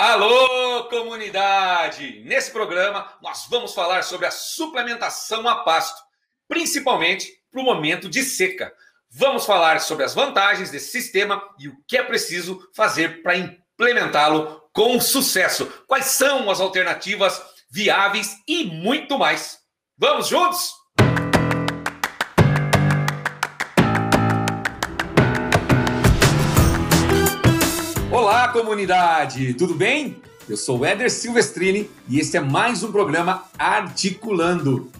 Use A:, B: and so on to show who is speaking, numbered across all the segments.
A: Alô, comunidade! Nesse programa, nós vamos falar sobre a suplementação a pasto, principalmente para o momento de seca. Vamos falar sobre as vantagens desse sistema e o que é preciso fazer para implementá-lo com sucesso. Quais são as alternativas viáveis e muito mais. Vamos juntos? Olá, comunidade! Tudo bem? Eu sou Éder Silvestrini e este é mais um programa Articulando.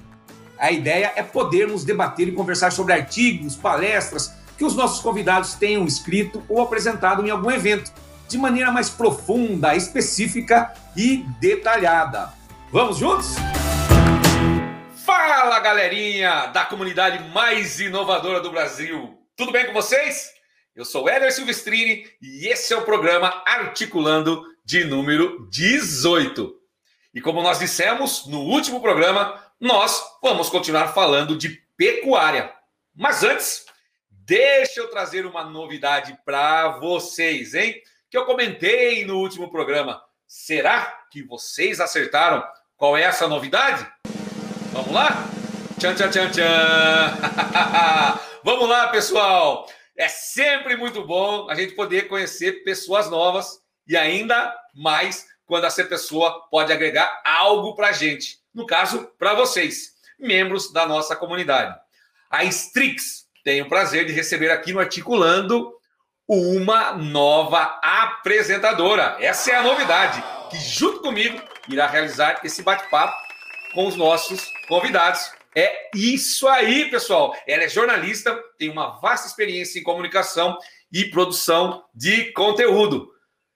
A: A ideia é podermos debater e conversar sobre artigos, palestras que os nossos convidados tenham escrito ou apresentado em algum evento, de maneira mais profunda, específica e detalhada. Vamos juntos? Fala, galerinha da comunidade mais inovadora do Brasil. Tudo bem com vocês? Eu sou Éder Silvestrini e esse é o programa Articulando de número 18. E como nós dissemos no último programa, nós vamos continuar falando de pecuária. Mas antes, deixa eu trazer uma novidade para vocês, hein? Que eu comentei no último programa. Será que vocês acertaram qual é essa novidade? Vamos lá? Tchan, tchan, tchan, tchan. Vamos lá, pessoal. É sempre muito bom a gente poder conhecer pessoas novas e ainda mais quando essa pessoa pode agregar algo para a gente. No caso, para vocês, membros da nossa comunidade. A Strix tem o prazer de receber aqui no Articulando uma nova apresentadora. Essa é a novidade, que junto comigo irá realizar esse bate-papo com os nossos convidados. É isso aí, pessoal. Ela é jornalista, tem uma vasta experiência em comunicação e produção de conteúdo.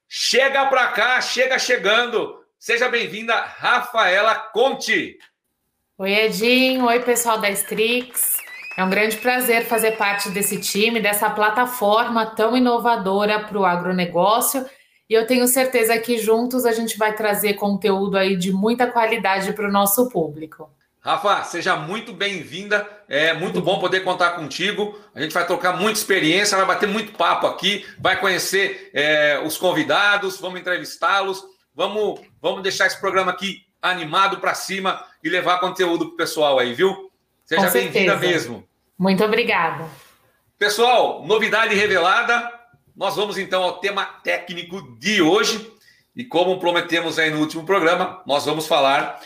A: Chega para cá, chega chegando. Seja bem-vinda, Rafaela Conte.
B: Oi, Edinho. Oi, pessoal da Strix. É um grande prazer fazer parte desse time, dessa plataforma tão inovadora para o agronegócio. E eu tenho certeza que juntos a gente vai trazer conteúdo aí de muita qualidade para o nosso público.
A: Rafa, seja muito bem-vinda. É muito bom poder contar contigo. A gente vai trocar muita experiência, vai bater muito papo aqui, vai conhecer é, os convidados, vamos entrevistá-los, vamos, vamos deixar esse programa aqui animado para cima e levar conteúdo para o pessoal aí, viu? Seja bem-vinda mesmo.
B: Muito obrigada.
A: Pessoal, novidade revelada. Nós vamos então ao tema técnico de hoje. E como prometemos aí no último programa, nós vamos falar,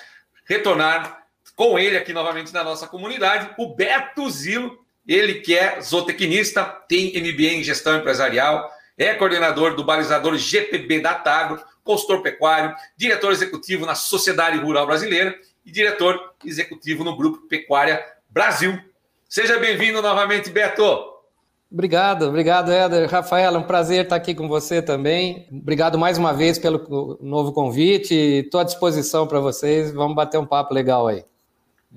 A: retornar com ele aqui novamente na nossa comunidade, o Beto Zilo, ele que é zootecnista, tem MBA em gestão empresarial, é coordenador do balizador GPB da Tagro, consultor pecuário, diretor executivo na Sociedade Rural Brasileira e diretor executivo no Grupo Pecuária Brasil. Seja bem-vindo novamente, Beto.
C: Obrigado, obrigado, Éder. Rafael, é um prazer estar aqui com você também. Obrigado mais uma vez pelo novo convite. Estou à disposição para vocês. Vamos bater um papo legal aí.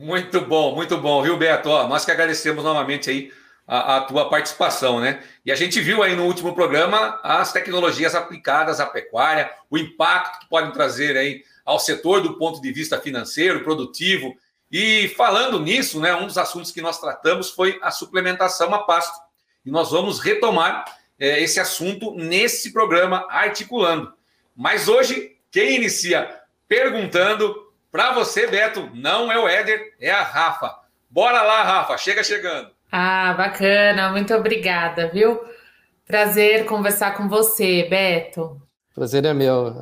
A: Muito bom, muito bom, viu, Beto? Ó, nós que agradecemos novamente aí a, a, tua participação, né? E a gente viu aí no último programa as tecnologias aplicadas à pecuária, o impacto que podem trazer aí ao setor do ponto de vista financeiro, produtivo. E falando nisso, né, um dos assuntos que nós tratamos foi a suplementação a pasto. E nós vamos retomar é, esse assunto nesse programa Articulando. Mas hoje, quem inicia perguntando para você, Beto, não é o Éder, é a Rafa. Bora lá, Rafa, chega chegando.
B: Ah, bacana, muito obrigada, viu? Prazer conversar com você, Beto.
C: Prazer é meu,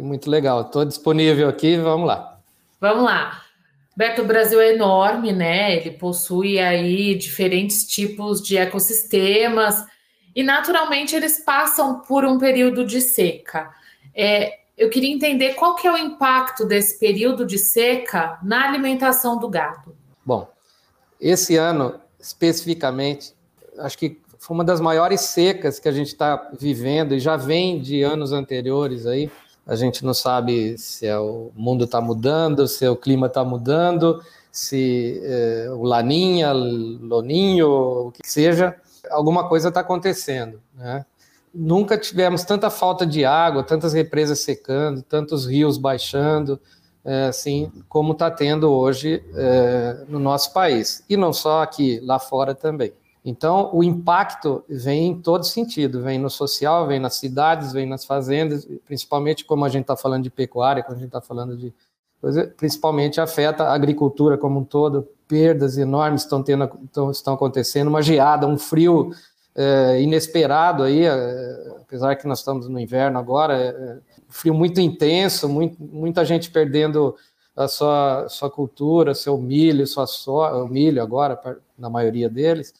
C: muito legal. Estou disponível aqui, vamos lá.
B: Vamos lá. Beto, o Brasil é enorme, né? Ele possui aí diferentes tipos de ecossistemas e naturalmente eles passam por um período de seca. É, eu queria entender qual que é o impacto desse período de seca na alimentação do gado.
C: Bom, esse ano especificamente, acho que foi uma das maiores secas que a gente está vivendo e já vem de anos anteriores aí. A gente não sabe se é o mundo está mudando, se é o clima está mudando, se é, o laninha, loninho, o que seja, alguma coisa está acontecendo, né? Nunca tivemos tanta falta de água, tantas represas secando, tantos rios baixando, é, assim como está tendo hoje é, no nosso país. E não só aqui, lá fora também. Então, o impacto vem em todo sentido, vem no social, vem nas cidades, vem nas fazendas, principalmente como a gente está falando de pecuária, quando a gente está falando de coisa, principalmente afeta a agricultura como um todo, perdas enormes estão, tendo, estão, estão acontecendo, uma geada, um frio é, inesperado aí, é, apesar que nós estamos no inverno agora, é, é frio muito intenso, muito, muita gente perdendo a sua, sua cultura, seu milho, sua soja, o milho agora, na maioria deles,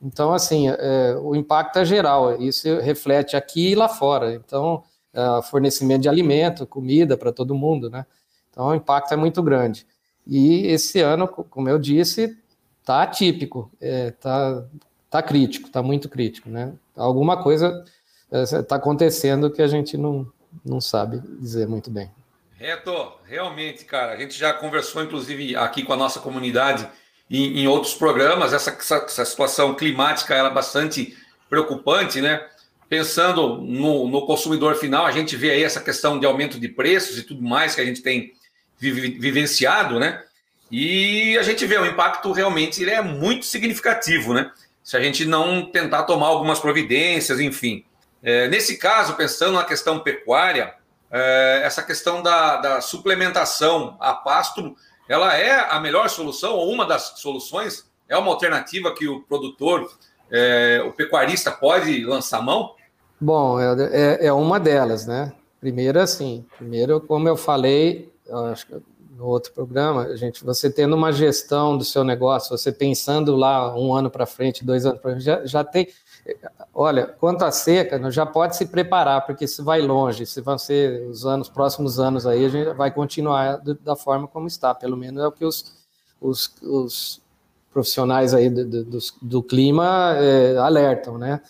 C: então, assim, é, o impacto é geral, isso reflete aqui e lá fora. Então, é, fornecimento de alimento, comida para todo mundo, né? Então, o impacto é muito grande. E esse ano, como eu disse, está atípico, é, tá, tá crítico, está muito crítico, né? Alguma coisa está é, acontecendo que a gente não, não sabe dizer muito bem.
A: Reto, realmente, cara, a gente já conversou, inclusive, aqui com a nossa comunidade em, em outros programas. Essa, essa, essa, situação climática ela é bastante preocupante, né? Pensando no, no, consumidor final, a gente vê aí essa questão de aumento de preços e tudo mais que a gente tem vivenciado, né? E a gente vê o impacto realmente ele é muito significativo, né? Se a gente não tentar tomar algumas providências, enfim. É, nesse caso, pensando na questão pecuária, é, essa questão da, da suplementação a pasto ela é a melhor solução ou uma das soluções? É uma alternativa que o produtor, é, o pecuarista pode lançar mão?
C: Bom, é, é, uma delas, né? Primeiro, assim, primeiro, como eu falei, eu acho que no outro programa, gente, você tendo uma gestão do seu negócio, você pensando lá um ano para frente, dois anos para frente, já, já tem. Olha, quanto à seca, já pode se preparar, porque isso vai longe, se vão ser os anos, próximos anos aí, a gente vai continuar do, da forma como está, pelo menos é o que os, os, os profissionais aí do, do, do clima é, alertam, né?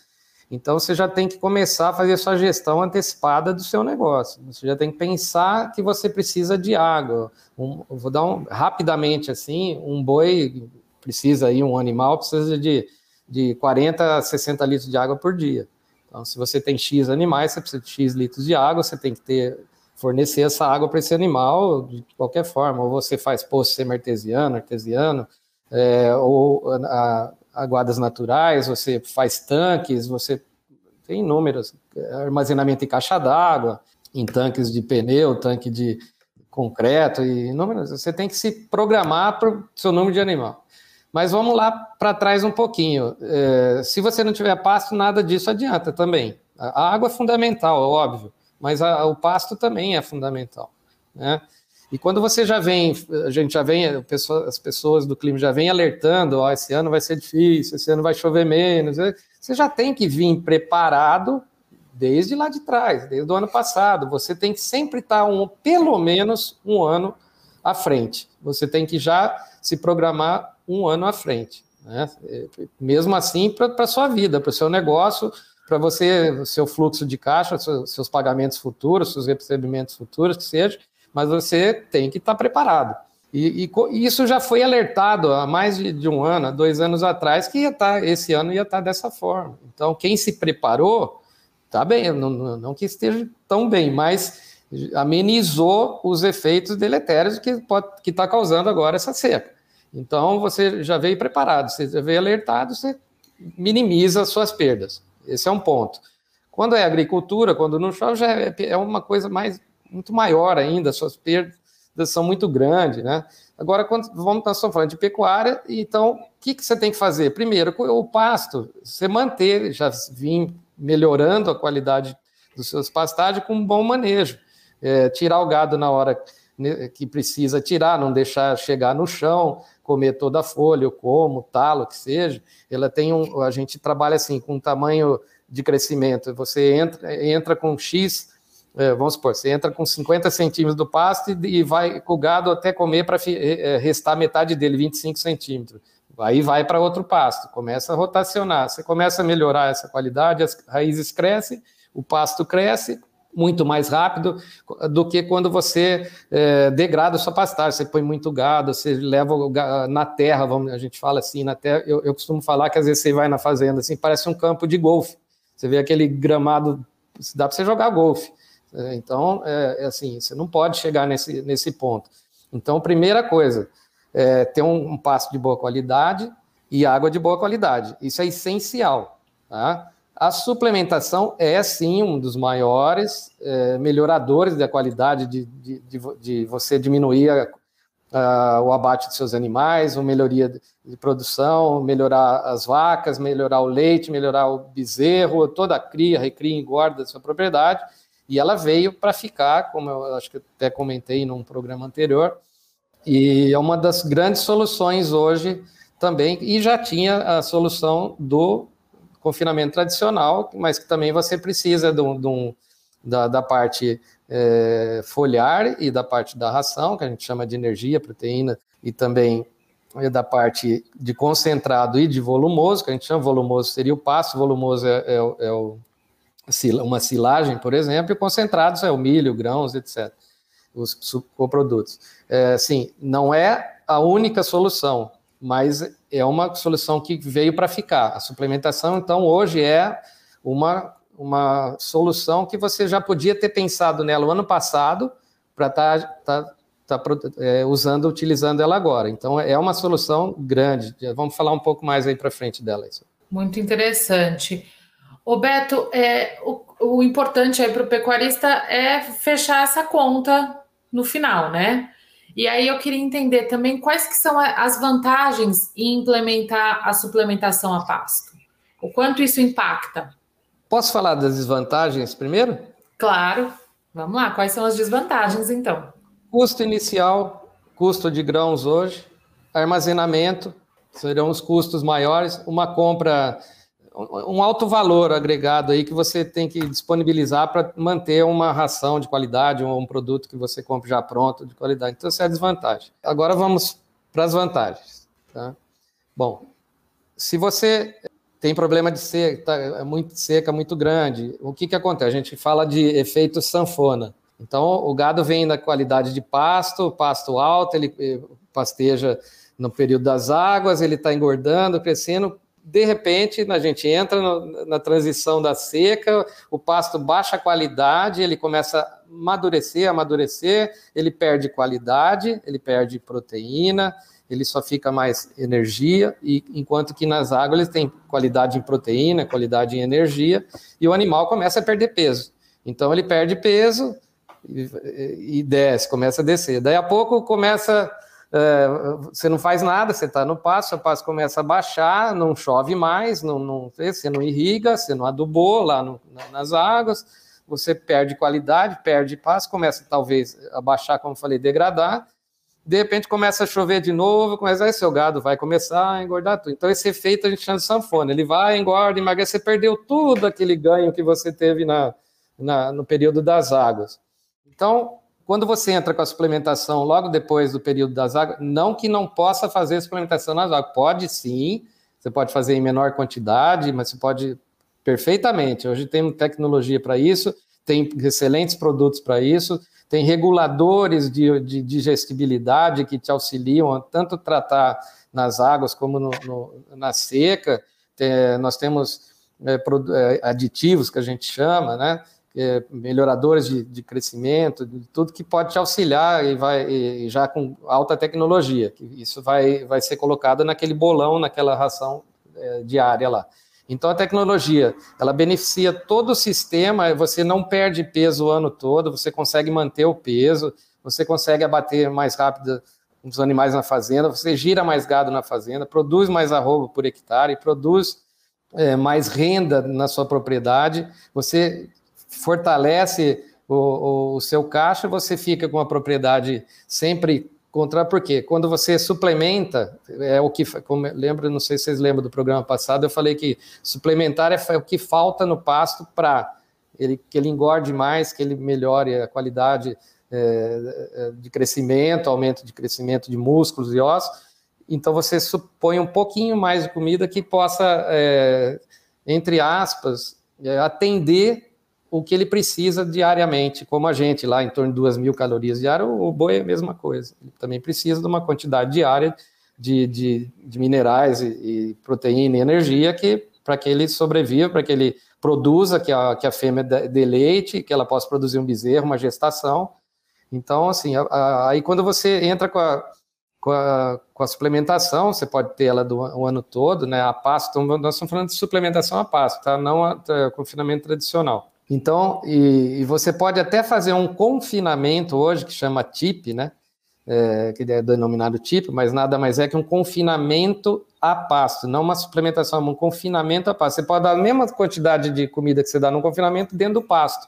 C: Então você já tem que começar a fazer sua gestão antecipada do seu negócio. Você já tem que pensar que você precisa de água. Um, vou dar um rapidamente assim, um boi precisa aí, um animal precisa de de 40 a 60 litros de água por dia. Então, se você tem X animais, você precisa de X litros de água, você tem que ter fornecer essa água para esse animal de qualquer forma. Ou você faz poço semi-artesiano, artesiano, é, ou a, aguadas naturais, você faz tanques, você tem inúmeros, armazenamento em caixa d'água, em tanques de pneu, tanque de concreto, e inúmeros. Você tem que se programar para o seu número de animal. Mas vamos lá para trás um pouquinho. É, se você não tiver pasto, nada disso adianta também. A água é fundamental, é óbvio, mas a, o pasto também é fundamental. Né? E quando você já vem, a gente já vem, as pessoas do clima já vem alertando, ó, esse ano vai ser difícil, esse ano vai chover menos, é, você já tem que vir preparado desde lá de trás, desde o ano passado. Você tem que sempre estar um, pelo menos um ano à frente. Você tem que já se programar um ano à frente. Né? Mesmo assim, para a sua vida, para o seu negócio, para você, seu fluxo de caixa, seus pagamentos futuros, seus recebimentos futuros, que seja, mas você tem que estar tá preparado. E, e, isso já foi alertado há mais de, um ano, há dois anos atrás, que ia estar, tá, esse ano ia estar tá dessa forma. Então, quem se preparou, está bem, não, não que esteja tão bem, mas amenizou os efeitos deletérios que está causando agora essa seca. Então, você já veio preparado, você já veio alertado, você minimiza as suas perdas. Esse é um ponto. Quando é agricultura, quando não chove, já é, é uma coisa mais, muito maior ainda, suas perdas são muito grandes, né? Agora, quando vamos, nós estamos falando de pecuária, então, o que, que você tem que fazer? Primeiro, o pasto, você manter, já vim melhorando a qualidade dos seus pastagens com um bom manejo. É, tirar o gado na hora que precisa tirar, não deixar chegar no chão, comer toda a folha, o como, talo, que seja, ela tem um, a gente trabalha assim, com um tamanho de crescimento, você entra, entra com X, é, vamos supor, você entra com 50 centímetros do pasto e, vai com o gado até comer para é, é, restar metade dele, 25 centímetros. Aí vai para outro pasto, começa a rotacionar, você começa a melhorar essa qualidade, as raízes crescem, o pasto cresce, muito mais rápido do que quando você é, degrada a sua pastagem. Você põe muito gado, você leva na terra, vamos, a gente fala assim, na terra. Eu, eu costumo falar que às vezes você vai na fazenda assim, parece um campo de golfe. Você vê aquele gramado, dá para você jogar golfe. É, então, é, é, assim, você não pode chegar nesse, nesse ponto. Então, primeira coisa, é ter um, um pasto de boa qualidade, e água de boa qualidade. Isso é essencial. Tá? A suplementação é sim um dos maiores é, melhoradores da qualidade de, de, de, de você diminuir a, a, o abate de seus animais, uma melhoria de produção, melhorar as vacas, melhorar o leite, melhorar o bezerro, toda a cria, recria, engorda da sua propriedade. E ela veio para ficar, como eu acho que até comentei num programa anterior, e é uma das grandes soluções hoje também, e já tinha a solução do confinamento tradicional, mas que também você precisa de um, de um, da, da, parte é, foliar e da parte da ração, que a gente chama de energia, proteína, e também da parte de concentrado e de volumoso, que a gente chama volumoso seria o pasto, volumoso é, é, é o, uma silagem, por exemplo, e concentrados é o milho, grãos, etc., os coprodutos. É, sim, não é a única solução, mas é uma solução que veio para ficar. A suplementação, então, hoje é uma, uma solução que você já podia ter pensado nela o ano passado para estar tá, tá, tá, é, usando, utilizando ela agora. Então, é uma solução grande. Vamos falar um pouco mais aí para frente dela. Isso.
B: Muito interessante. O Beto, é, o, o importante aí para o pecuarista é fechar essa conta no final, né? E aí eu queria entender também quais que são as vantagens em implementar a suplementação a pasto. O quanto isso impacta?
C: Posso falar das desvantagens primeiro?
B: Claro. Vamos lá, quais são as desvantagens então?
C: Custo inicial, custo de grãos hoje, armazenamento, serão os custos maiores, uma compra um alto valor agregado aí que você tem que disponibilizar para manter uma ração de qualidade ou um produto que você compra já pronto de qualidade. Então, isso é a desvantagem. Agora vamos para as vantagens. Tá? Bom, se você tem problema de seca, tá, é muito seca, muito grande, o que, que acontece? A gente fala de efeito sanfona. Então, o gado vem da qualidade de pasto, pasto alto, ele eh, pasteja no período das águas, ele está engordando, crescendo, de repente, a gente entra no, na transição da seca, o pasto baixa qualidade, ele começa a amadurecer, amadurecer, ele perde qualidade, ele perde proteína, ele só fica mais energia, e enquanto que nas águas ele tem qualidade em proteína, qualidade em energia, e o animal começa a perder peso. Então ele perde peso e, e desce, começa a descer. Daí a pouco começa é, você não faz nada, você está no passo, o passo começa a baixar, não chove mais, não, não, você não irriga, você não adubou lá no, nas águas, você perde qualidade, perde passo, começa talvez a baixar, como falei, degradar, de repente começa a chover de novo, começa aí seu gado vai começar a engordar tudo. Então esse efeito a gente chama de sanfona, ele vai, engorda, emagrece, você perdeu tudo aquele ganho que você teve na, na no período das águas. Então, quando você entra com a suplementação logo depois do período das águas, não que não possa fazer suplementação nas águas, pode sim, você pode fazer em menor quantidade, mas você pode perfeitamente. Hoje tem tecnologia para isso, tem excelentes produtos para isso, tem reguladores de, de digestibilidade que te auxiliam a tanto tratar nas águas como no, no, na seca. Tem, nós temos é, aditivos que a gente chama, né? É, melhoradores de, de, crescimento, de tudo que pode te auxiliar e vai e já com alta tecnologia. Isso vai, vai ser colocado naquele bolão, naquela ração é, diária lá. Então a tecnologia, ela beneficia todo o sistema, você não perde peso o ano todo, você consegue manter o peso, você consegue abater mais rápido os animais na fazenda, você gira mais gado na fazenda, produz mais arroba por hectare, produz é, mais renda na sua propriedade, você fortalece o, o, seu caixa, você fica com a propriedade sempre contra, porque quando você suplementa, é o que, como lembro, não sei se vocês lembram do programa passado, eu falei que suplementar é o que falta no pasto para ele, que ele engorde mais, que ele melhore a qualidade é, é, de crescimento, aumento de crescimento de músculos e ossos, então você supõe um pouquinho mais de comida que possa, é, entre aspas, é, atender o que ele precisa diariamente, como a gente lá, em torno de 2 mil calorias diárias, o boi é a mesma coisa. Ele também precisa de uma quantidade diária de, de, de minerais e, e, proteína e energia que para que ele sobreviva, para que ele produza, que a, que a fêmea dê leite, que ela possa produzir um bezerro, uma gestação. Então, assim, a, a, aí quando você entra com a, com a, com a suplementação, você pode ter ela do, o ano todo, né? A pasto, então nós estamos falando de suplementação a pasto, tá? Não a, a confinamento tradicional. Então, e, e, você pode até fazer um confinamento hoje, que chama TIP, né? É, que é denominado TIP, mas nada mais é que um confinamento a pasto, não uma suplementação, um confinamento a pasto. Você pode dar a mesma quantidade de comida que você dá no confinamento dentro do pasto.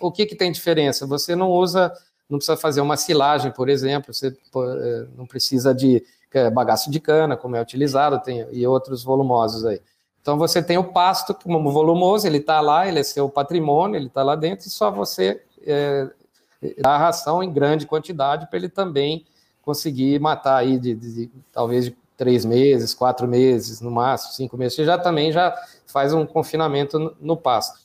C: O que, que tem diferença? Você não usa, não precisa fazer uma silagem, por exemplo, você é, não precisa de é, bagaço de cana, como é utilizado, tem, e outros volumosos aí. Então você tem o pasto como volumoso, ele está lá, ele é seu patrimônio, ele está lá dentro, e só você é, dá ração em grande quantidade para ele também conseguir matar aí de, de, de, talvez de três meses, quatro meses, no máximo, cinco meses. Você já também já faz um confinamento no, no pasto.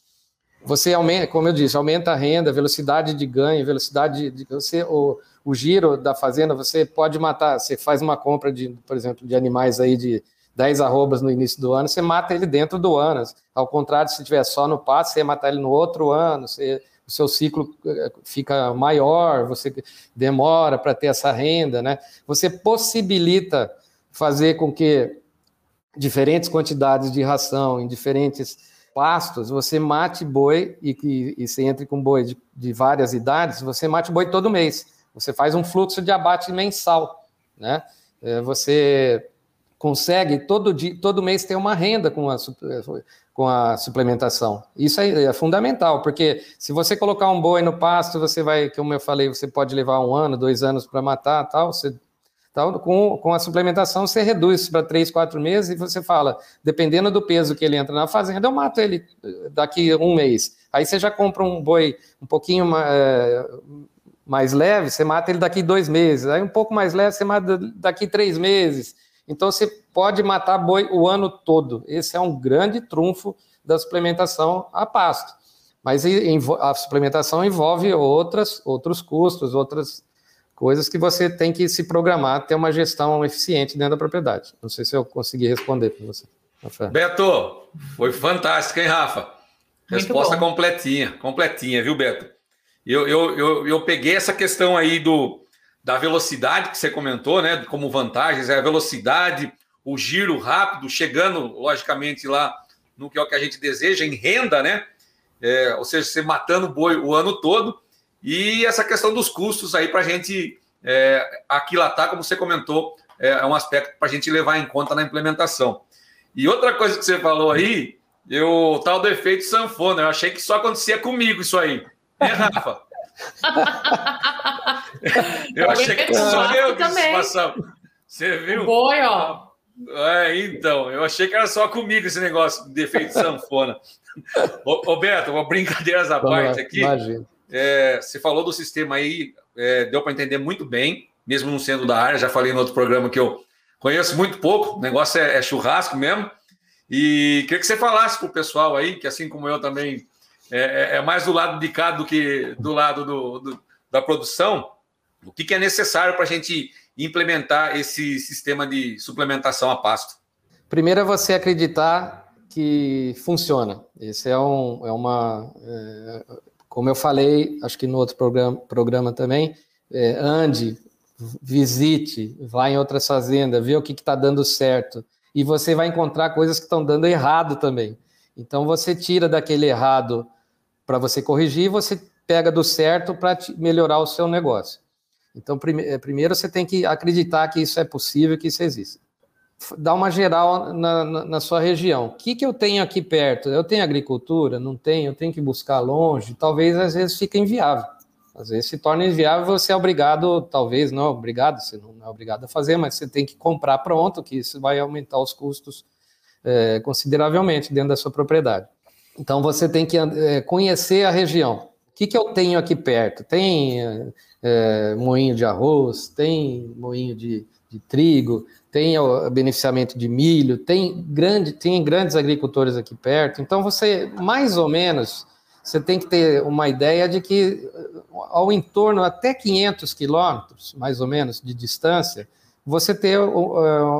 C: Você aumenta, como eu disse, aumenta a renda, velocidade de ganho, velocidade de, de você, o, o giro da fazenda, você pode matar, você faz uma compra de, por exemplo, de animais aí de 10 arrobas no início do ano, você mata ele dentro do ano. Ao contrário, se tiver só no passo, você matar ele no outro ano, você, o seu ciclo eh, fica maior, você demora para ter essa renda, né? Você possibilita fazer com que diferentes quantidades de ração em diferentes pastos, você mate boi e, e, e você entre com boi de, de várias idades, você mate boi todo mês. Você faz um fluxo de abate mensal, né? Eh, você consegue todo dia, todo mês ter uma renda com a, com a suplementação. Isso é, é, fundamental, porque se você colocar um boi no pasto, você vai, como eu falei, você pode levar um ano, dois anos para matar, tal. Você, tal com, com a suplementação, você reduz para três, quatro meses e você fala, dependendo do peso que ele entra na fazenda, eu mato ele daqui um mês. Aí você já compra um boi um pouquinho mais, é, mais leve, você mata ele daqui dois meses. Aí um pouco mais leve, você mata daqui três meses. Então você pode matar boi o ano todo. Esse é um grande trunfo da suplementação a pasto. Mas a suplementação envolve outras, outros custos, outras coisas que você tem que se programar, ter uma gestão eficiente dentro da propriedade. Não sei se eu consegui responder para você.
A: Beto, foi fantástico, hein, Rafa? Resposta completinha, completinha, viu, Beto? Eu, eu, eu, eu peguei essa questão aí do, da velocidade que você comentou, né? Como vantagens, é a velocidade, o giro rápido, chegando, logicamente, lá no que é o que a gente deseja, em renda, né? É, ou seja, você matando boi o ano todo. E essa questão dos custos aí para a gente é, aquilatar, como você comentou, é, é um aspecto para a gente levar em conta na implementação. E outra coisa que você falou aí, eu, tal do efeito sanfona, eu achei que só acontecia comigo isso aí. Né, Rafa? eu achei que só eu que passava. Você viu?
B: Boi, ó.
A: É, então, eu achei que era só comigo esse negócio de efeito sanfona. Beto, uma brincadeiras à parte aqui. É, você falou do sistema aí, é, deu para entender muito bem, mesmo não sendo da área, já falei no outro programa que eu conheço muito pouco, o negócio é, é churrasco mesmo. E queria que você falasse para o pessoal aí, que assim como eu também é, é, é, mais do lado de cá do que do lado do, do da produção. O que, que é necessário para a gente implementar esse sistema de suplementação a pasto?
C: Primeiro é você acreditar que funciona. Esse é, um, é uma. É, como eu falei, acho que no outro programa, programa também, é, ande, visite, vá em outras fazendas, vê o que está dando certo. E você vai encontrar coisas que estão dando errado também. Então você tira daquele errado para você corrigir, você pega do certo para melhorar o seu negócio. Então, prime eh, primeiro você tem que acreditar que isso é possível, que isso existe. Dá uma geral na, na, na, sua região. O que, que eu tenho aqui perto? Eu tenho agricultura? Não tenho? Eu tenho que buscar longe? Talvez às vezes fique inviável. Às vezes se torna inviável, você é obrigado, talvez não é obrigado, você não é obrigado a fazer, mas você tem que comprar pronto, que isso vai aumentar os custos é, consideravelmente dentro da sua propriedade. Então você tem que é, conhecer a região. Que, que eu tenho aqui perto? Tem é, moinho de arroz, tem moinho de, de trigo, tem o beneficiamento de milho, tem, grande, tem grandes agricultores aqui perto. Então você, mais ou menos, você tem que ter uma ideia de que ao entorno até 500 quilômetros, mais ou menos, de distância, você ter uh,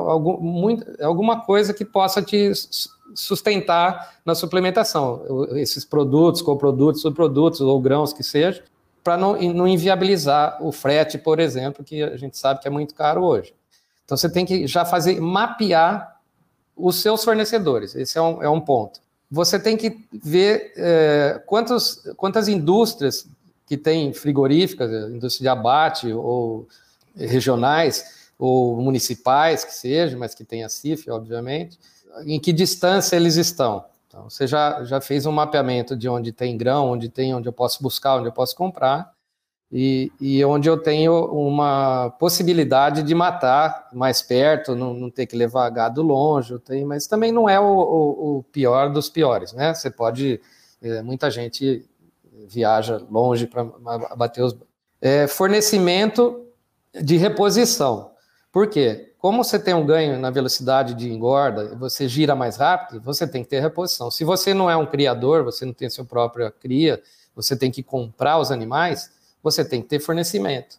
C: algum, muito, alguma coisa que possa te sustentar na suplementação, esses produtos, coprodutos, subprodutos ou grãos que seja, para não, não inviabilizar o frete, por exemplo, que a gente sabe que é muito caro hoje. Então você tem que já fazer, mapear os seus fornecedores. Esse é um, é um ponto. Você tem que ver é, quantos, quantas indústrias que têm frigoríficas, indústria de abate ou regionais ou municipais que seja, mas que tenha CIF, obviamente, em que distância eles estão. Então, você já, já fez um mapeamento de onde tem grão, onde tem, onde eu posso buscar, onde eu posso comprar, e, e onde eu tenho uma possibilidade de matar mais perto, não, não ter que levar gado longe, tem, mas também não é o, o, o pior dos piores, né? Você pode, é, muita gente viaja longe para bater os. É, fornecimento de reposição. Por quê? Como você tem um ganho na velocidade de engorda, você gira mais rápido, você tem que ter reposição. Se você não é um criador, você não tem sua própria cria, você tem que comprar os animais, você tem que ter fornecimento.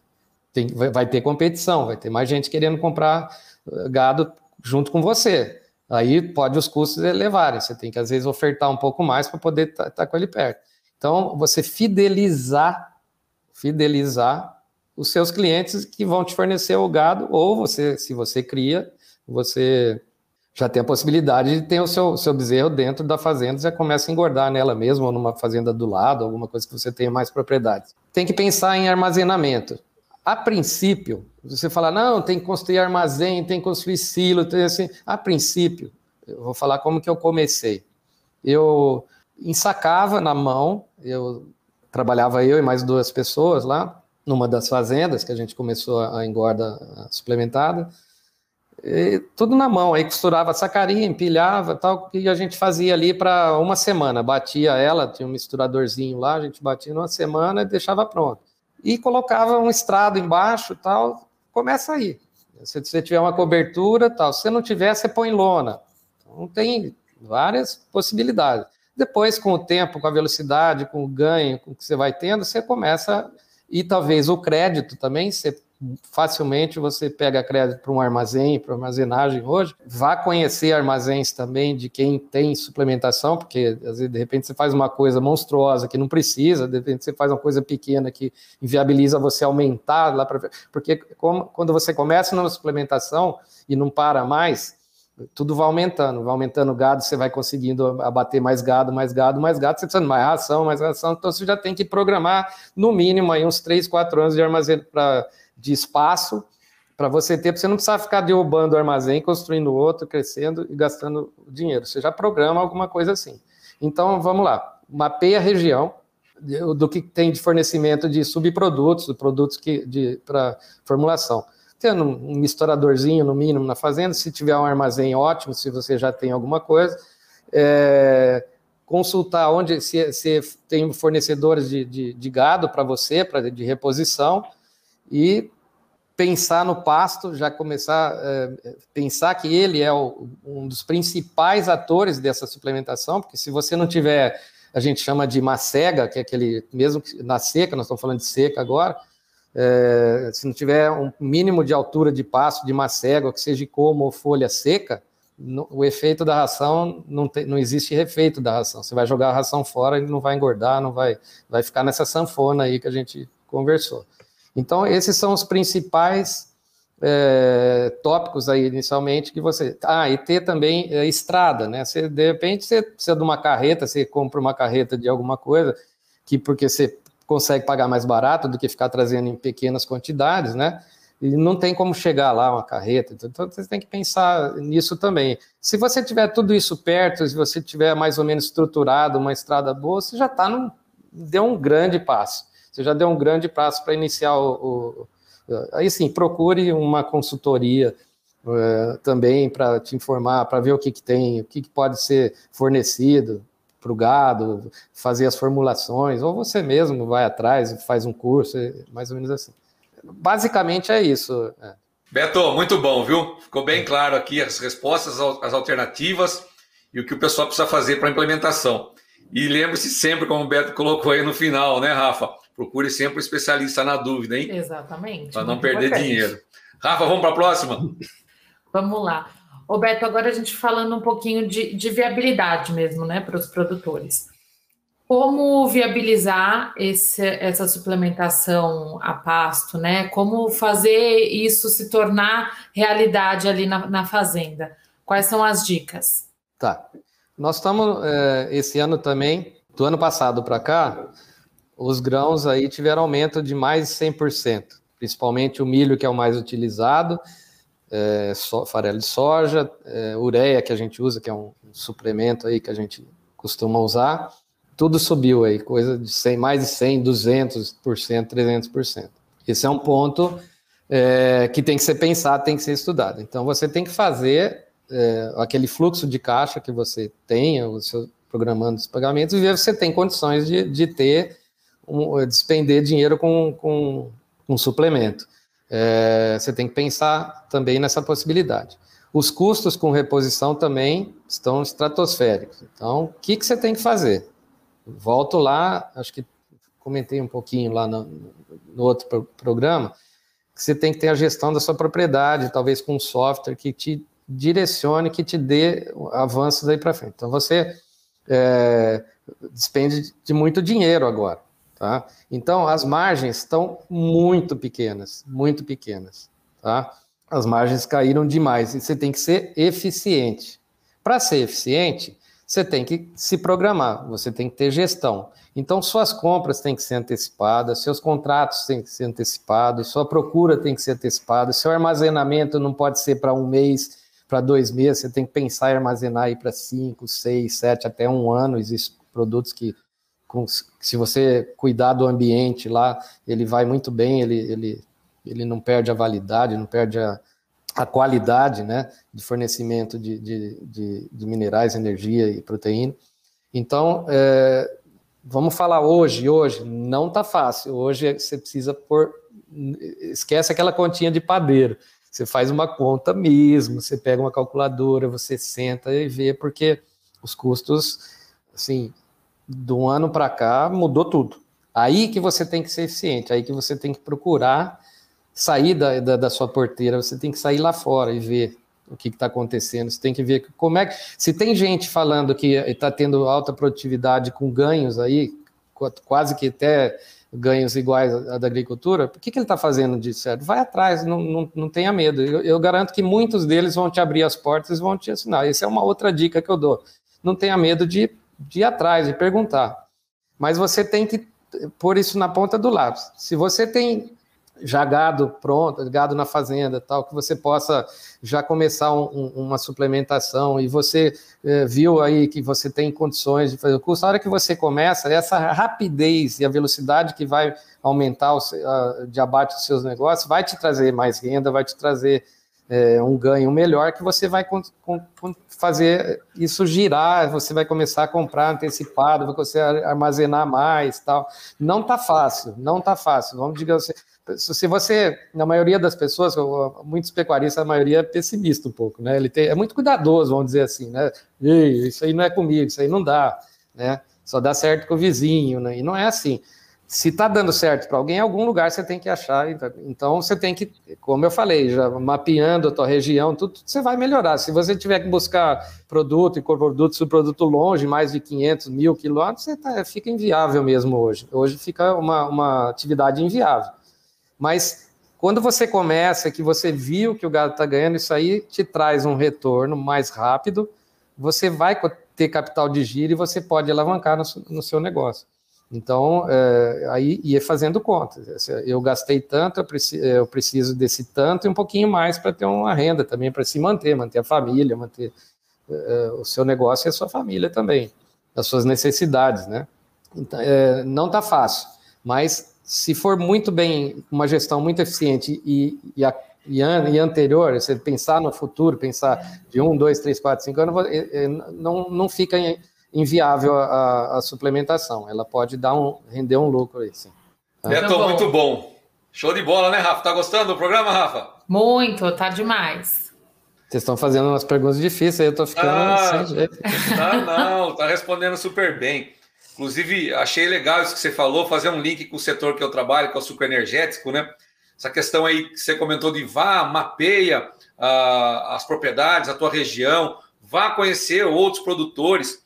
C: Tem, vai ter competição, vai ter mais gente querendo comprar eh, gado junto com você. Aí pode os custos elevarem, você tem que às vezes ofertar um pouco mais para poder estar tá, tá com ele perto. Então, você fidelizar, fidelizar os seus clientes que vão te fornecer o gado, ou você, se você cria, você já tem a possibilidade de ter o seu, seu bezerro dentro da fazenda, já começa a engordar nela mesmo, ou numa fazenda do lado, alguma coisa que você tenha mais propriedade. Tem que pensar em armazenamento. A princípio, você fala, não, tem que construir armazém, tem que construir silo, tem assim. A princípio, eu vou falar como que eu comecei. Eu ensacava na mão, eu trabalhava eu e mais duas pessoas lá, numa das fazendas que a gente começou a engorda suplementada, e tudo na mão, aí costurava sacaria, empilhava, tal, que a gente fazia ali para uma semana, batia ela, tinha um misturadorzinho lá, a gente batia numa semana e deixava pronto. E colocava um estrado embaixo, tal, começa aí. Se você tiver uma cobertura, tal, se não tiver, você põe lona. Então, tem várias possibilidades. Depois, com o tempo, com a velocidade, com o ganho, com o que você vai tendo, você começa e talvez o crédito também, você facilmente você pega crédito para um armazém, para armazenagem hoje, vá conhecer armazéns também de quem tem suplementação, porque às vezes, de repente você faz uma coisa monstruosa que não precisa, de repente você faz uma coisa pequena que inviabiliza você aumentar lá para porque como, quando você começa na suplementação e não para mais, tudo vai aumentando, vai aumentando o gado, você vai conseguindo abater mais gado, mais gado, mais gado, você precisa de mais ração, mais ração, então você já tem que programar no mínimo aí uns 3, 4 anos de armazém para de espaço para você ter, você não precisar ficar derrubando o armazém, construindo outro, crescendo e gastando dinheiro. Você já programa alguma coisa assim. Então, vamos lá. Mapeia a região do que tem de fornecimento de subprodutos, de produtos que para formulação tendo um misturadorzinho no mínimo na fazenda, se tiver um armazém ótimo, se você já tem alguma coisa, é, consultar onde se, se, tem fornecedores de, de, de gado para você, para de reposição, e pensar no pasto, já começar é, pensar que ele é o, um dos principais atores dessa suplementação, porque se você não tiver, a gente chama de macega, que é aquele, mesmo na seca, nós estamos falando de seca agora, é, se não tiver um mínimo de altura de passo de macega, que seja como ou folha seca, no, o efeito da ração não, tem, não existe efeito da ração. Você vai jogar a ração fora, ele não vai engordar, não vai, vai ficar nessa sanfona aí que a gente conversou. Então, esses são os principais é, tópicos aí inicialmente que você. Ah, e ter também é, estrada, né? Você, de repente você precisa de uma carreta, você compra uma carreta de alguma coisa, que porque você consegue pagar mais barato do que ficar trazendo em pequenas quantidades, né? E não tem como chegar lá uma carreta, então você tem que pensar nisso também. Se você tiver tudo isso perto, se você tiver mais ou menos estruturado, uma estrada boa, você já está num, deu um grande passo. Você já deu um grande passo para iniciar o, o, Aí sim, procure uma consultoria uh, também para te informar, para ver o que, que tem, o que, que pode ser fornecido, para o gado, fazer as formulações, ou você mesmo vai atrás e faz um curso, é mais ou menos assim. Basicamente é isso. É.
A: Beto, muito bom, viu? Ficou bem claro aqui as respostas, as alternativas e o que o pessoal precisa fazer para a implementação. E lembre-se sempre, como o Beto colocou aí no final, né, Rafa? Procure sempre um especialista na dúvida, hein?
B: Exatamente.
A: Para não perder importante. dinheiro. Rafa, vamos para a próxima?
B: Vamos lá. Roberto, agora a gente falando um pouquinho de, de viabilidade mesmo, né, para os produtores. como viabilizar esse, essa suplementação a pasto, né? Como fazer isso se tornar realidade ali na, na fazenda? Quais são as dicas?
C: Tá. Nós estamos, é, esse ano também, do ano passado para cá, os grãos aí tiveram aumento de mais de 100%, principalmente o milho, que é o mais utilizado, é, so, farelo de soja, é, ureia, que a gente usa, que é um suplemento aí que a gente costuma usar, tudo subiu aí, coisa de 100, mais de 100, 200%, 300%. Esse é um ponto é, que tem que ser pensado, tem que ser estudado. Então, você tem que fazer é, aquele fluxo de caixa que você tenha, o seu, programando os pagamentos, e ver se você tem condições de, de ter, um, despender dinheiro com, com um suplemento. É, você tem que pensar também nessa possibilidade. Os custos com reposição também estão estratosféricos. Então, o que, que você tem que fazer? Volto lá, acho que comentei um pouquinho lá no, no outro pro, programa, que você tem que ter a gestão da sua propriedade, talvez com um software que te direcione, que te dê avanços aí para frente. Então, você é, despende de muito dinheiro agora. Tá? Então, as margens estão muito pequenas, muito pequenas. Tá? as margens caíram demais e você tem que ser eficiente. Para ser eficiente, você tem que se programar, você tem que ter gestão. Então, suas compras têm que ser antecipadas, seus contratos têm que ser antecipados, sua procura tem que ser antecipada, seu armazenamento não pode ser para um mês, para dois meses, você tem que pensar em armazenar aí para cinco, seis, sete, até um ano. Existem produtos que, com, se você cuidar do ambiente lá, ele vai muito bem, ele, ele ele não perde a validade, não perde a, a qualidade né, de fornecimento de, de, de, de minerais, energia e proteína. Então, é, vamos falar hoje, hoje, não está fácil. Hoje você precisa pôr, esquece aquela continha de padeiro. Você faz uma conta mesmo, você pega uma calculadora, você senta e vê, porque os custos, assim, um ano para cá mudou tudo. Aí que você tem que ser eficiente, aí que você tem que procurar sair da, da, da, sua porteira, você tem que sair lá fora e ver o que está acontecendo. Você tem que ver como é que. Se tem gente falando que está tendo alta produtividade com ganhos aí, quase que até ganhos iguais à da agricultura, por que, que ele está fazendo de certo? Vai atrás, não, não, não tenha medo. Eu, eu, garanto que muitos deles vão te abrir as portas e vão te ensinar. Essa é uma outra dica que eu dou. Não tenha medo de, de ir atrás, de perguntar. Mas você tem que pôr isso na ponta do lápis. Se você tem já gado pronto, gado na fazenda, tal, que você possa já começar um, uma suplementação e você eh, viu aí que você tem condições de fazer o curso, a hora que você começa, essa rapidez e a velocidade que vai aumentar o a, de abate dos seus negócios vai te trazer mais renda, vai te trazer é, um ganho melhor que você vai com, com, fazer isso girar, você vai começar a comprar antecipado, vai você armazenar mais tal. Não tá fácil, não tá fácil. Vamos dizer assim, se você, na maioria das pessoas, muitos pecuaristas, a maioria é pessimista um pouco, né? Ele tem, é muito cuidadoso, vamos dizer assim, né? Ei, isso aí não é comigo, isso aí não dá, né? Só dá certo com o vizinho, né? E não é assim se está dando certo para alguém, em algum lugar você tem que achar. Então você tem que, como eu falei, já mapeando a tua região, tudo você vai melhorar. Se você tiver que buscar produto e produto, longe, mais de 500 mil quilômetros, você tá, fica inviável mesmo hoje. Hoje fica uma, uma atividade inviável. Mas quando você começa, que você viu que o gado está ganhando, isso aí te traz um retorno mais rápido, você vai ter capital de giro e você pode alavancar no, no seu negócio. Então, é, aí ia fazendo contas. Eu gastei tanto, eu preciso, eu preciso desse tanto e um pouquinho mais para ter uma renda também, para se manter, manter a família, manter é, o seu negócio e a sua família também, as suas necessidades, né? Então, é, não está fácil, mas se for muito bem, uma gestão muito eficiente e, e, a, e, an, anterior, você pensar no futuro, pensar de um, dois, três, quatro, cinco anos, é, é, não, não fica inviável a, a, suplementação. Ela pode dar um, render um lucro aí, sim.
A: Tá? Beto, muito bom. Show de bola, né, Rafa? Tá gostando do programa, Rafa?
B: Muito, tá demais.
C: Vocês estão fazendo umas perguntas difíceis, eu tô ficando ah, sem jeito.
A: Tá, não, tá respondendo super bem. Inclusive, achei legal isso que você falou, fazer um link com o setor que eu trabalho, que é o suco energético, né? Essa questão aí que você comentou de vá, mapeia uh, as propriedades, a tua região, vá conhecer outros produtores.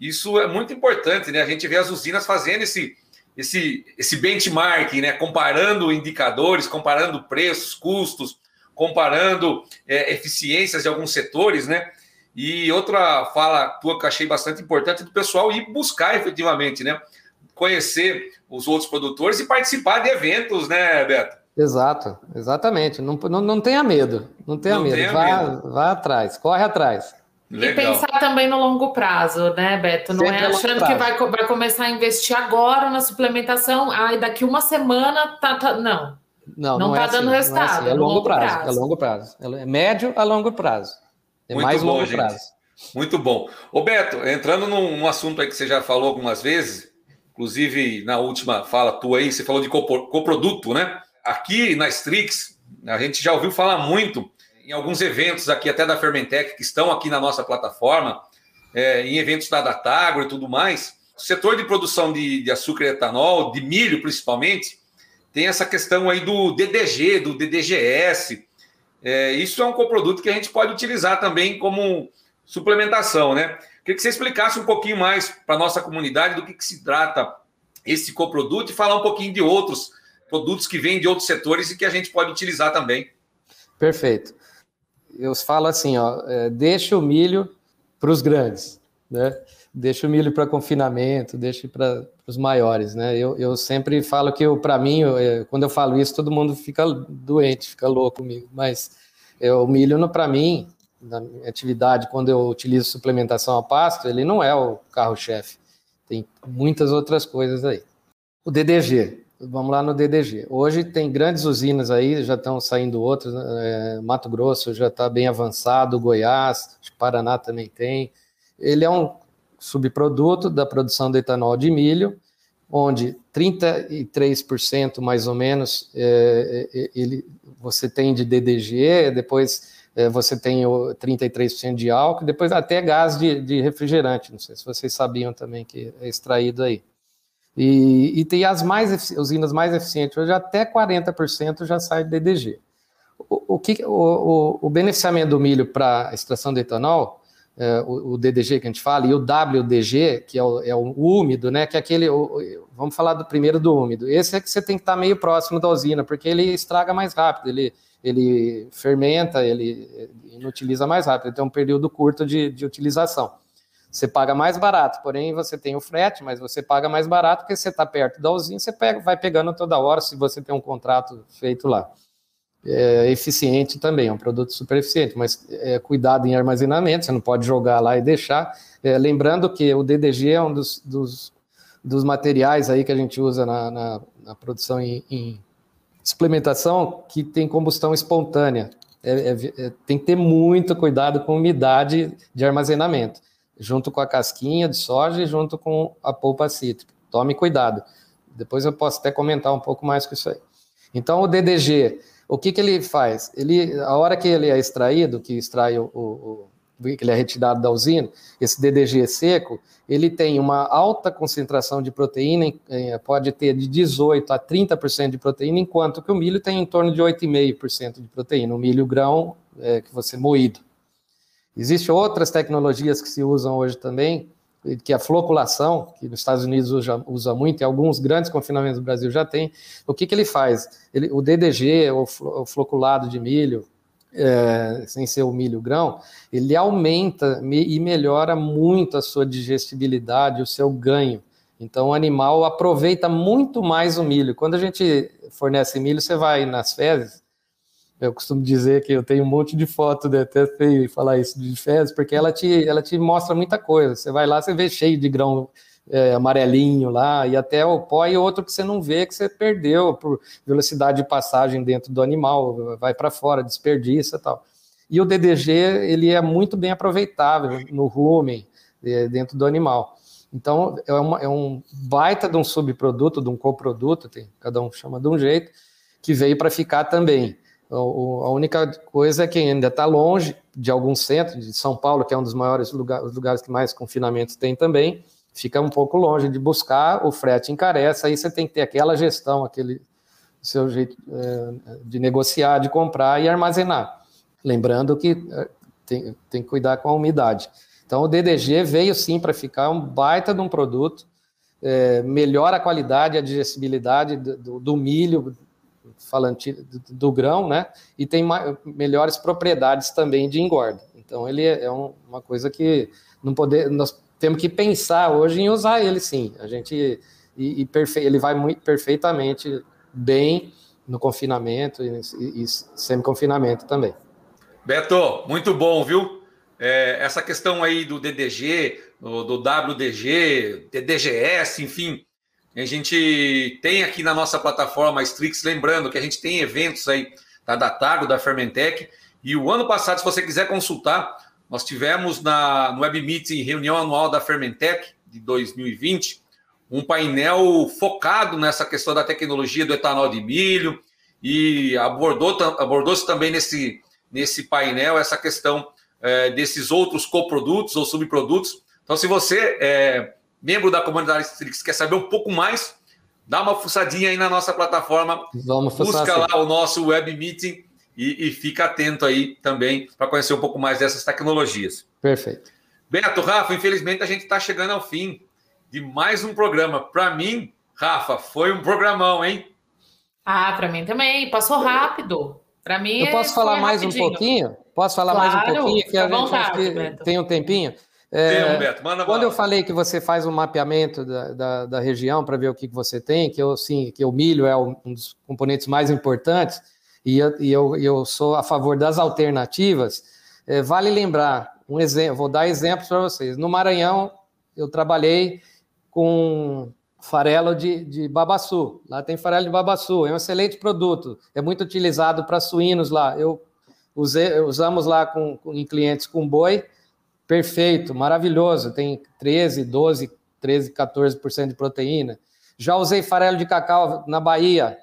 A: Isso é muito importante, né? A gente vê as usinas fazendo esse, esse, esse benchmarking, né? Comparando indicadores, comparando preços, custos, comparando é, eficiências de alguns setores, né? E outra fala tua que eu achei bastante importante do pessoal ir buscar efetivamente, né? Conhecer os outros produtores e participar de eventos, né, Beto?
C: Exato, exatamente. Não, não, não tenha medo, não tenha não medo. Tenha vá, medo. vá atrás, corre atrás.
B: Legal. E pensar também no longo prazo, né, Beto? Não Sempre é achando que vai, vai começar a investir agora na suplementação, ai, ah, daqui uma semana tá. tá... Não.
C: Não, não, não tá é dando assim, resultado. É, assim, é, longo, longo prazo, prazo, É longo prazo. É médio a longo prazo. É Muito mais bom, longo gente. prazo.
A: Muito bom. Ô, Beto, entrando num, num assunto aí que você já falou algumas vezes, inclusive na última fala tua aí, você falou de coproduto, né? Aqui na Strix, a gente já ouviu falar muito em alguns eventos aqui, até da Fermentec, que estão aqui na nossa plataforma, é, em eventos da Datagro e tudo mais. O setor de produção de, de açúcar e etanol, de milho principalmente, tem essa questão aí do DDG, do DDGS. É, isso é um coproduto que a gente pode utilizar também como suplementação, né? Queria que você explicasse um pouquinho mais para a nossa comunidade do que, que se trata esse coproduto e falar um pouquinho de outros produtos que vêm de outros setores e que a gente pode utilizar também.
C: Perfeito eu falo assim, ó, é, deixa o milho para os grandes, né? Deixa o milho para confinamento, deixa para os maiores, né? Eu, eu sempre falo que, para mim, eu, é, quando eu falo isso, todo mundo fica doente, fica louco comigo. Mas eu, é, o milho, para mim, na minha atividade, quando eu utilizo suplementação a pasto, ele não é o carro-chefe. Tem muitas outras coisas aí. O DDG, Vamos lá no DDG. Hoje tem grandes usinas aí, já estão saindo outras. Né? É, Mato Grosso já está bem avançado, Goiás, Paraná também tem. Ele é um subproduto da produção de etanol de milho, onde 33% mais ou menos é, é, é ele, você tem de DDG, depois é, você tem o 33% de álcool, depois até gás de, de refrigerante. Não sei se vocês sabiam também que é extraído aí. E, e tem as mais usinas mais eficientes, hoje até 40% já sai de DDG. O, o, que, o, o, beneficiamento do milho para extração de etanol, é, o, o, DDG que a gente fala, e o WDG, que é o, é o úmido, né, que é aquele, vamos falar do primeiro do úmido, esse é que você tem que estar meio próximo da usina, porque ele estraga mais rápido, ele, ele fermenta, ele inutiliza mais rápido, ele tem um período curto de, de utilização. Você paga mais barato, porém você tem o frete, mas você paga mais barato porque você está perto da usina, você pega, vai pegando toda hora se você tem um contrato feito lá. É eficiente também, é um produto super eficiente, mas é, cuidado em armazenamento, você não pode jogar lá e deixar. É, lembrando que o DDG é um dos, dos, dos, materiais aí que a gente usa na, na, na produção em, em, suplementação que tem combustão espontânea. É, é, é tem que ter muito cuidado com umidade de armazenamento junto com a casquinha de soja e junto com a polpa cítrica. Tome cuidado. Depois eu posso até comentar um pouco mais com isso aí. Então, o DDG, o que, que ele faz? Ele, a hora que ele é extraído, que extrai o, o, o que ele é retirado da usina, esse DDG seco, ele tem uma alta concentração de proteína, pode ter de 18 a 30% de proteína, enquanto que o milho tem em torno de 8,5% de proteína, o milho grão é, que você moído. Existem outras tecnologias que se usam hoje também, que é a floculação, que nos Estados Unidos usa, usa muito, e alguns grandes confinamentos do Brasil já tem. O que, que ele faz? Ele, o DDG, o, floculado de milho, é, sem ser o milho grão, ele aumenta e melhora muito a sua digestibilidade, o seu ganho. Então o animal aproveita muito mais o milho. Quando a gente fornece milho, você vai nas fezes, eu costumo dizer que eu tenho um monte de foto, né? até feio falar isso de fezes, porque ela te, ela te mostra muita coisa. Você vai lá, você vê cheio de grão é, amarelinho lá, e até o pó e outro que você não vê, que você perdeu por velocidade de passagem dentro do animal, vai para fora, desperdiça e tal. E o DDG, ele é muito bem aproveitável no rumen, é, dentro do animal. Então, é, uma, é um baita de um subproduto, de um coproduto, tem, cada um chama de um jeito, que veio para ficar também. A única coisa é que ainda está longe de alguns centros, de São Paulo, que é um dos maiores lugares, os lugares que mais confinamento tem também, fica um pouco longe de buscar, o frete encarece, aí você tem que ter aquela gestão, aquele seu jeito é, de negociar, de comprar e armazenar. Lembrando que é, tem, tem que cuidar com a umidade. Então o DDG veio sim para ficar um baita de um produto, é, melhora a qualidade, a digestibilidade do, do milho, falando do, grão, né? E tem melhores propriedades também de engorda. Então ele é, é um, uma coisa que não poder, nós temos que pensar hoje em usar ele sim. A gente e, e perfe, ele vai muito perfeitamente bem no confinamento e, e, e semi-confinamento também.
A: Beto, muito bom, viu? é, essa questão aí do DDG, do, do WDG, DDGS, enfim, a gente tem aqui na nossa plataforma Strix, lembrando que a gente tem eventos aí tá, da Tago, da Fermentec, e o ano passado, se você quiser consultar, nós tivemos na, no Web Meeting, reunião anual da Fermentec de 2020, um painel focado nessa questão da tecnologia do etanol de milho, e abordou, abordou-se também nesse, nesse painel essa questão é, desses outros coprodutos ou subprodutos. Então, se você é membro da comunidade Strix quer saber um pouco mais, dá uma fuçadinha aí na nossa plataforma. Vamos busca lá o nosso web meeting e, e fica atento aí também para conhecer um pouco mais dessas tecnologias.
C: Perfeito.
A: Beto, Rafa, infelizmente a gente está chegando ao fim de mais um programa. Para mim, Rafa, foi um programão, hein?
B: Ah, para mim também. Passou rápido. Para mim.
C: Eu posso falar mais rapidinho. um pouquinho? Posso falar claro, mais um pouquinho? Que a gente vontade, tem um tempinho. É, manda quando eu falei que você faz um mapeamento da, da, da região para ver o que, que você tem, que eu sim, que o milho é um dos componentes mais importantes, e eu, e eu, eu sou a favor das alternativas, é, vale lembrar um exemplo, vou dar exemplos para vocês. No Maranhão, eu trabalhei com farelo de, de babaçu. Lá tem farelo de babaçu, é um excelente produto, é muito utilizado para suínos lá. Eu usei, usamos lá com, com, em clientes com boi, perfeito, maravilhoso, tem 13, 12, 13, 14% de proteína. Já usei farelo de cacau na Bahia,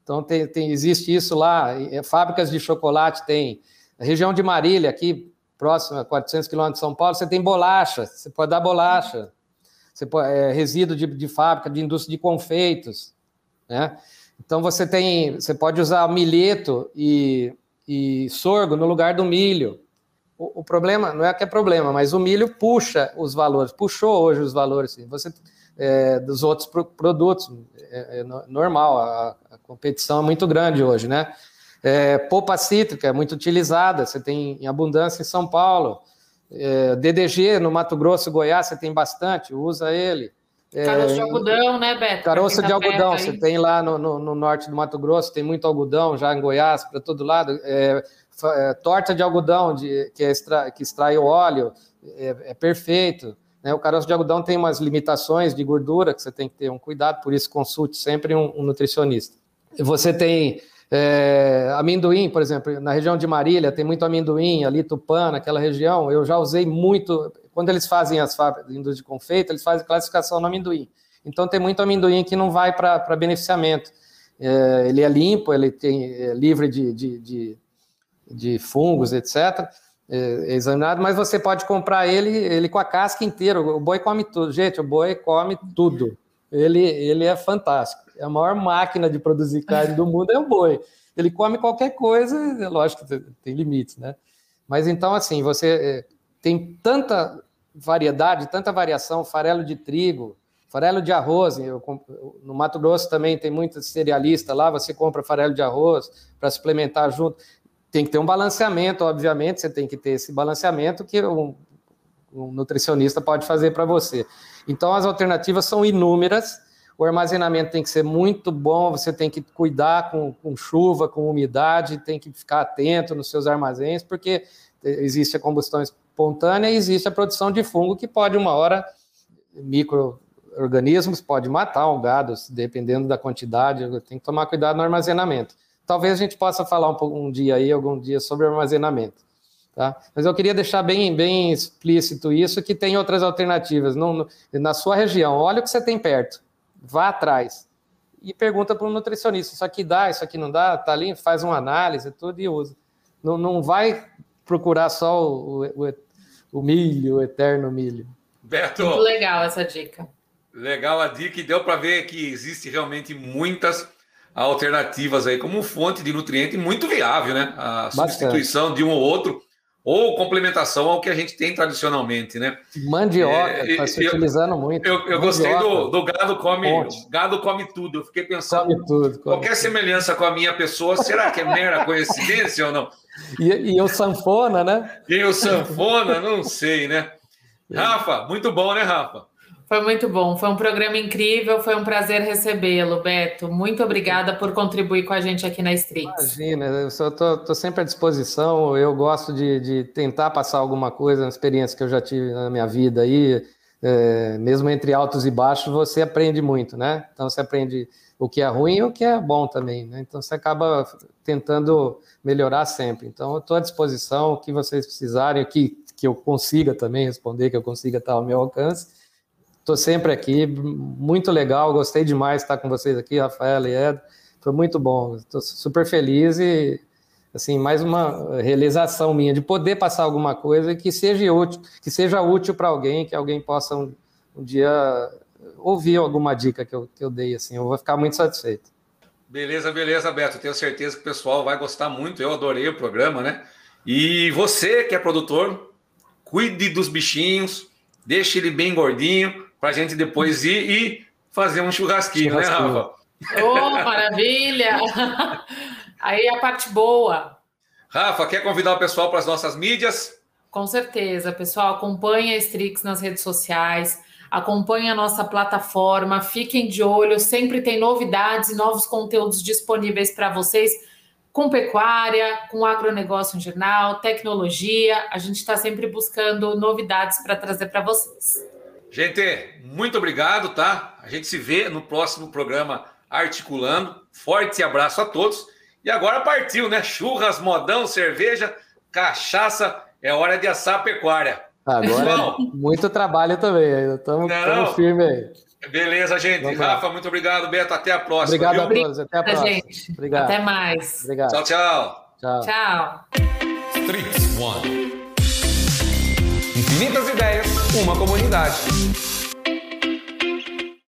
C: então tem, tem, existe isso lá. Fábricas de chocolate tem. A região de Marília, aqui próxima, 400 quilômetros de São Paulo, você tem bolacha, você pode dar bolacha. Você pode, é, resíduo de, de fábrica, de indústria de confeitos, né? Então você tem, você pode usar milheto e, e sorgo no lugar do milho. O, o, problema não é que é problema, mas o milho puxa os valores, puxou hoje os valores. Você é, dos outros pro, produtos é, é normal. A, a, competição é muito grande hoje, né? É, polpa cítrica é muito utilizada. Você tem em abundância em São Paulo. É, DDG no Mato Grosso, Goiás, você tem bastante, usa ele.
B: É, caroço de algodão, né, Beto?
C: Caroço de tá algodão, você tem lá no, no, no, norte do Mato Grosso, tem muito algodão, já em Goiás, para todo lado. É, é, torta de algodão, de, que, é extra, que extrai o óleo, é, é perfeito. Né? O caroço de algodão tem umas limitações de gordura que você tem que ter um cuidado, por isso consulte sempre um, um nutricionista. Você tem é, amendoim, por exemplo, na região de Marília tem muito amendoim, ali Tupã, naquela região, eu já usei muito. Quando eles fazem as fábricas de confeito, eles fazem classificação no amendoim. Então tem muito amendoim que não vai para beneficiamento. É, ele é limpo, ele tem, é livre de, de, de, de fungos, etc. É, é, examinado, mas você pode comprar ele, ele com a casca inteira. O boi come tudo. Gente, o boi come tudo. Ele, ele é fantástico. É a maior máquina de produzir carne do mundo é o boi. Ele come qualquer coisa, é lógico que tem limites, né? Mas então, assim, você tem tanta variedade, tanta variação, farelo de trigo, farelo de arroz. No Mato Grosso também tem muito cerealista lá, você compra farelo de arroz para suplementar junto. Tem que ter um balanceamento, obviamente, você tem que ter esse balanceamento que um, um nutricionista pode fazer para você. Então, as alternativas são inúmeras o armazenamento tem que ser muito bom, você tem que cuidar com, com chuva, com umidade, tem que ficar atento nos seus armazéns, porque existe a combustão espontânea e existe a produção de fungo que pode, uma hora, micro-organismos, pode matar um gado, dependendo da quantidade, tem que tomar cuidado no armazenamento. Talvez a gente possa falar um, um dia aí, algum dia, sobre armazenamento. Tá? Mas eu queria deixar bem, bem explícito isso, que tem outras alternativas. Não, na sua região, olha o que você tem perto vá atrás e pergunta para o nutricionista: isso aqui dá, isso aqui não dá, tá ali, faz uma análise, tudo e usa. Não, não vai procurar só o, o, o milho, o eterno milho.
B: Beto. Muito legal essa dica.
A: Legal a dica e deu para ver que existe realmente muitas alternativas aí como fonte de nutriente muito viável, né? A substituição Bastante. de um ou outro ou complementação ao que a gente tem tradicionalmente, né?
C: Mandioca, está é, se utilizando muito.
A: Eu, eu gostei do, do, gado come gado come tudo. Eu fiquei pensando come tudo, come qualquer tudo. semelhança com a minha pessoa, será que é mera coincidência ou não?
C: E, e o sanfona, né?
A: E o sanfona, não sei, né? Rafa, muito bom, né, Rafa?
B: Foi muito bom, foi um programa incrível, foi um prazer recebê-lo, Beto. Muito obrigada por contribuir com a gente aqui na Strix.
C: Imagina, eu estou sempre à disposição, eu gosto de, de, tentar passar alguma coisa, uma experiência que eu já tive na minha vida aí, é, mesmo entre altos e baixos, você aprende muito, né? Então você aprende o que é ruim e o que é bom também, né? Então você acaba tentando melhorar sempre. Então eu estou à disposição, o que vocês precisarem, que, que eu consiga também responder, que eu consiga estar ao meu alcance Estou sempre aqui, muito legal, gostei demais de estar com vocês aqui, Rafael e Ed. Foi muito bom, estou super feliz e assim mais uma realização minha de poder passar alguma coisa que seja útil, que seja útil para alguém, que alguém possa um, um, dia ouvir alguma dica que eu, que eu dei assim, eu vou ficar muito satisfeito.
A: Beleza, beleza, Beto. Tenho certeza que o pessoal vai gostar muito. Eu adorei o programa, né? E você que é produtor, cuide dos bichinhos, deixe ele bem gordinho, para a gente depois ir e fazer um churrasquinho, né, churrasquinho. né,
B: Rafa? Oh, maravilha! Aí a parte boa.
A: Rafa, quer convidar o pessoal para as nossas mídias?
B: Com certeza, pessoal. Acompanhe a Strix nas redes sociais, acompanhe a nossa plataforma, fiquem de olho, sempre tem novidades e novos conteúdos disponíveis para vocês com pecuária, com agronegócio em geral, tecnologia. A gente está sempre buscando novidades para trazer para vocês.
A: Gente, muito obrigado, tá? A gente se vê no próximo programa Articulando. Forte abraço a todos. E agora partiu, né? Churras, modão, cerveja, cachaça. É hora de assar a pecuária.
C: Agora, muito trabalho também. Estamos firmes aí.
A: Beleza, gente. Vamos Rafa, lá. muito obrigado. Beto, até a próxima.
C: Obrigado viu? a todos. Até a próxima.
B: Gente. Obrigado. Até mais.
A: Obrigado. Tchau, tchau.
B: Tchau. Tchau.
A: Infinitas ideias, uma comunidade.